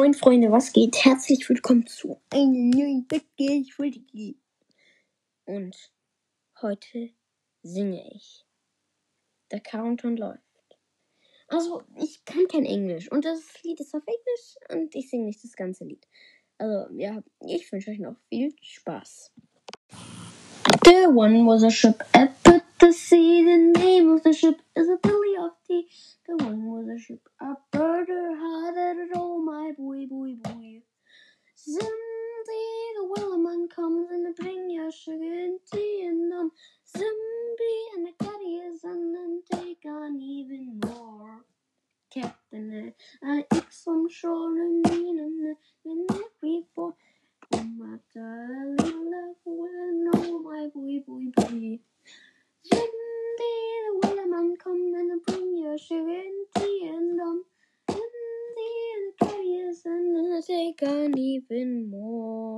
Moin Freunde, was geht? Herzlich willkommen zu einer neuen Podcast-Folge. Und heute singe ich. Der Countdown läuft. Also, ich kann kein Englisch und das Lied ist auf Englisch und ich singe nicht das ganze Lied. Also, ja, ich wünsche euch noch viel Spaß. There one was a ship at the, the sea. The name of the ship is a Billy of Tea. There one was a ship, a birder had it. Oh Someday the wellerman comes and bring your sugar and tea and um, zombie and the is and take on even more. Captain, I I X shore and mean and and every four. Oh my darling love will know my boy, boy, boy. Take on even more.